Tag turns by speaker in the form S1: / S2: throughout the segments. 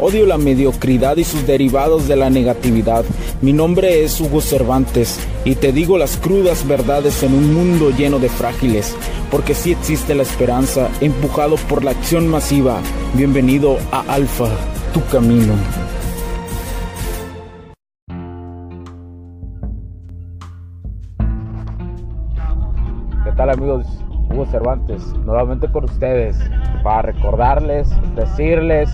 S1: Odio la mediocridad y sus derivados de la negatividad. Mi nombre es Hugo Cervantes y te digo las crudas verdades en un mundo lleno de frágiles, porque sí existe la esperanza, empujado por la acción masiva. Bienvenido a Alfa, tu camino.
S2: ¿Qué tal amigos? Hugo Cervantes, nuevamente con ustedes, para recordarles, decirles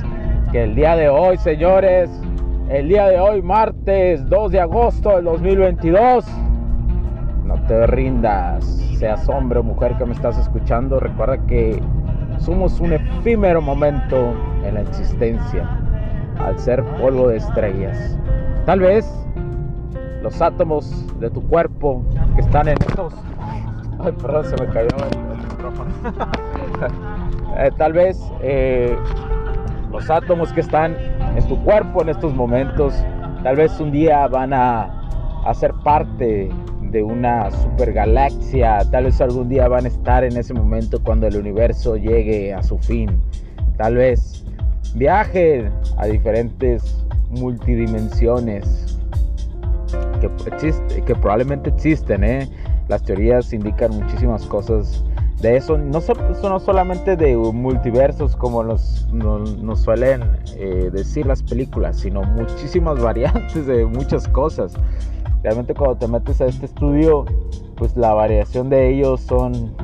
S2: que el día de hoy, señores, el día de hoy, martes 2 de agosto del 2022, no te rindas, seas hombre o mujer que me estás escuchando, recuerda que somos un efímero momento en la existencia, al ser polvo de estrellas. Tal vez los átomos de tu cuerpo que están en estos... Ay, perdón, se me cayó el, micrófono. eh, tal vez eh, los átomos que están en tu cuerpo en estos momentos, tal vez un día van a, a ser parte de una supergalaxia, tal vez algún día van a estar en ese momento cuando el universo llegue a su fin, tal vez viajen a diferentes multidimensiones que, que probablemente existen, ¿eh? las teorías indican muchísimas cosas de eso, no, no solamente de multiversos como nos, nos, nos suelen eh, decir las películas, sino muchísimas variantes de muchas cosas. Realmente cuando te metes a este estudio, pues la variación de ellos son...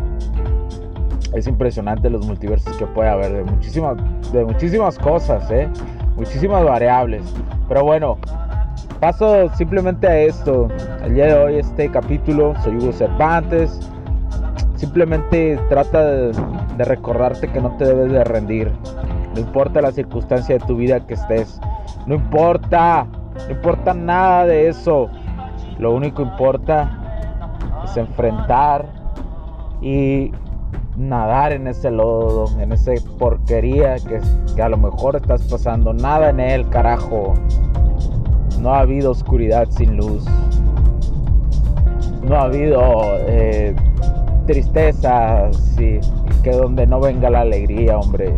S2: Es impresionante los multiversos que puede haber de muchísimas, de muchísimas cosas, ¿eh? muchísimas variables. Pero bueno, paso simplemente a esto. El día de hoy este capítulo, soy Hugo Cervantes Simplemente trata de, recordarte que no te debes de rendir. No importa la circunstancia de tu vida que estés. No importa. No importa nada de eso. Lo único que importa es enfrentar y nadar en ese lodo, en esa porquería que, que a lo mejor estás pasando. Nada en él, carajo. No ha habido oscuridad sin luz. No ha habido... Eh, tristeza, sí, que donde no venga la alegría, hombre.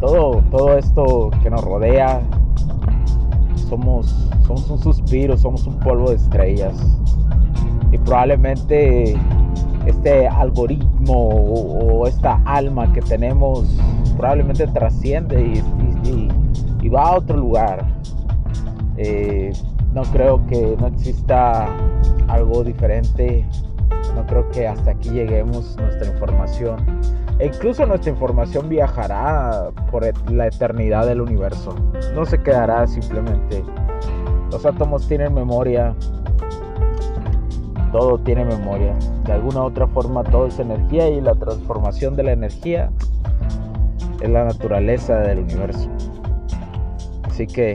S2: Todo, todo esto que nos rodea, somos, somos un suspiro, somos un polvo de estrellas. Y probablemente este algoritmo o, esta alma que tenemos probablemente trasciende y, y, y, y va a otro lugar. Eh, no creo que no exista algo diferente no creo que hasta aquí lleguemos nuestra información. E incluso nuestra información viajará por la eternidad del universo. No se quedará simplemente. Los átomos tienen memoria. Todo tiene memoria. De alguna u otra forma todo es energía y la transformación de la energía es la naturaleza del universo. Así que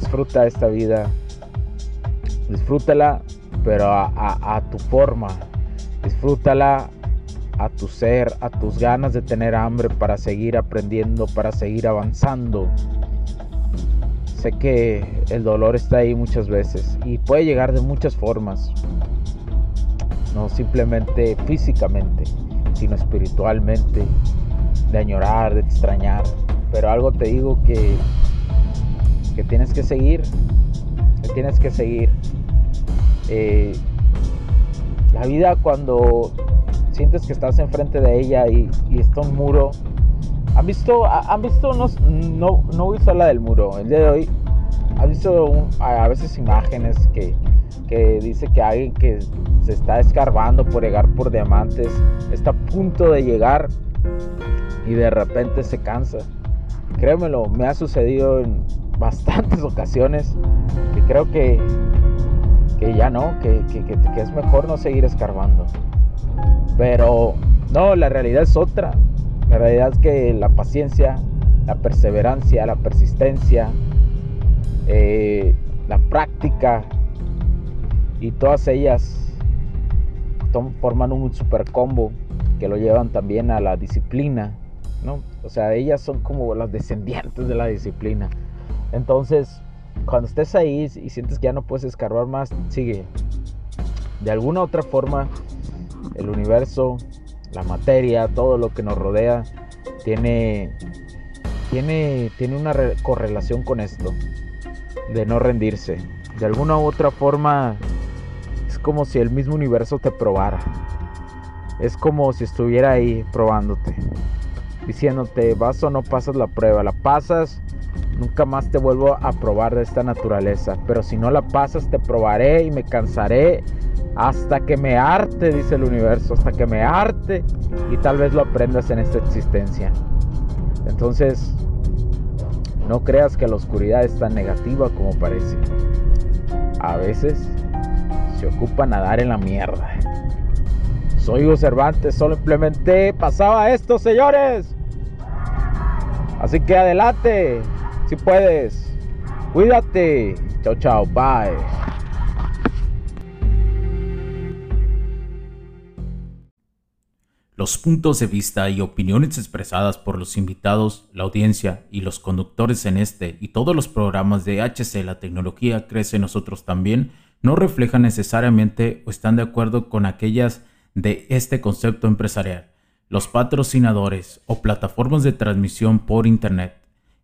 S2: Disfruta esta vida, disfrútala, pero a, tu forma, disfrútala a tu ser, a tus ganas de tener hambre para seguir aprendiendo, para seguir avanzando. sé que el dolor está ahí muchas veces y puede llegar de muchas formas. No simplemente físicamente, sino espiritualmente, de añorar, de extrañar. Pero algo te digo que, tienes que seguir, que tienes que seguir. Eh, la vida cuando sientes que estás enfrente de ella y, está un muro. ¿Han visto, han visto, no, no, voy a la del muro, el día de hoy, ¿han visto a veces imágenes que, que dice que alguien que se está escarbando por llegar por diamantes está a punto de llegar y de repente se cansa? Créemelo, me ha sucedido en bastantes ocasiones que creo que, que ya no, que, que, es mejor no seguir escarbando. Pero no, la realidad es otra. La realidad es que la paciencia, la perseverancia, la persistencia, eh, la práctica y todas ellas forman un super combo que lo llevan también a la disciplina, ¿no? O sea, ellas son como las descendientes de la disciplina. Entonces, cuando estés ahí y sientes que ya no puedes escarbar más, sigue. De alguna otra forma, el universo, la materia, todo lo que nos rodea, tiene, tiene, tiene una correlación con esto, de no rendirse. De alguna u otra forma, es como si el mismo universo te probara. Es como si estuviera ahí probándote, diciéndote, vas o no pasas la prueba, la pasas, nunca más te vuelvo a probar de esta naturaleza, pero si no la pasas te probaré y me cansaré hasta que me arte, dice el universo, hasta que me arte y tal vez lo aprendas en esta existencia. Entonces, no creas que la oscuridad es tan negativa como parece. A veces se ocupa nadar en la mierda. Soy Hugo Cervantes, solo implementé, pasaba esto, señores. Así que adelante, si puedes. Cuídate. Chao, chao, bye.
S1: Los puntos de vista y opiniones expresadas por los invitados, la audiencia y los conductores en este y todos los programas de HC La tecnología crece nosotros también no reflejan necesariamente o están de acuerdo con aquellas de este concepto empresarial, los patrocinadores o plataformas de transmisión por Internet.